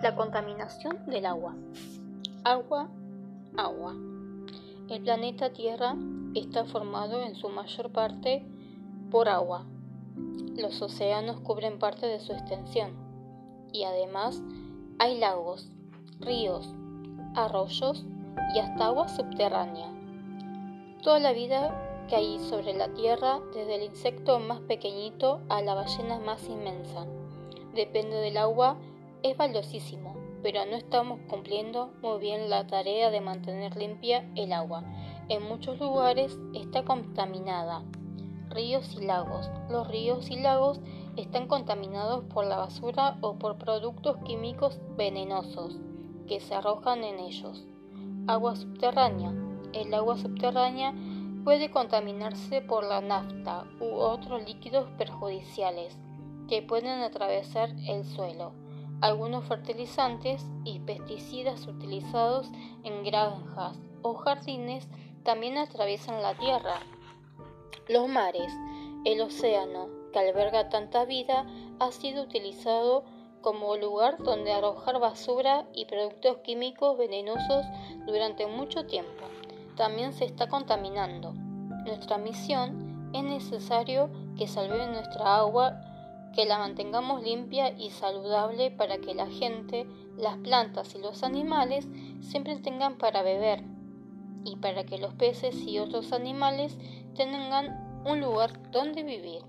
La contaminación del agua. Agua, agua. El planeta Tierra está formado en su mayor parte por agua. Los océanos cubren parte de su extensión y además hay lagos, ríos, arroyos y hasta agua subterránea. Toda la vida que hay sobre la Tierra, desde el insecto más pequeñito a la ballena más inmensa, depende del agua es valiosísimo, pero no estamos cumpliendo muy bien la tarea de mantener limpia el agua. En muchos lugares está contaminada. Ríos y lagos. Los ríos y lagos están contaminados por la basura o por productos químicos venenosos que se arrojan en ellos. Agua subterránea. El agua subterránea puede contaminarse por la nafta u otros líquidos perjudiciales que pueden atravesar el suelo algunos fertilizantes y pesticidas utilizados en granjas o jardines también atraviesan la tierra. Los mares, el océano, que alberga tanta vida, ha sido utilizado como lugar donde arrojar basura y productos químicos venenosos durante mucho tiempo. También se está contaminando. Nuestra misión es necesario que salve nuestra agua que la mantengamos limpia y saludable para que la gente, las plantas y los animales siempre tengan para beber y para que los peces y otros animales tengan un lugar donde vivir.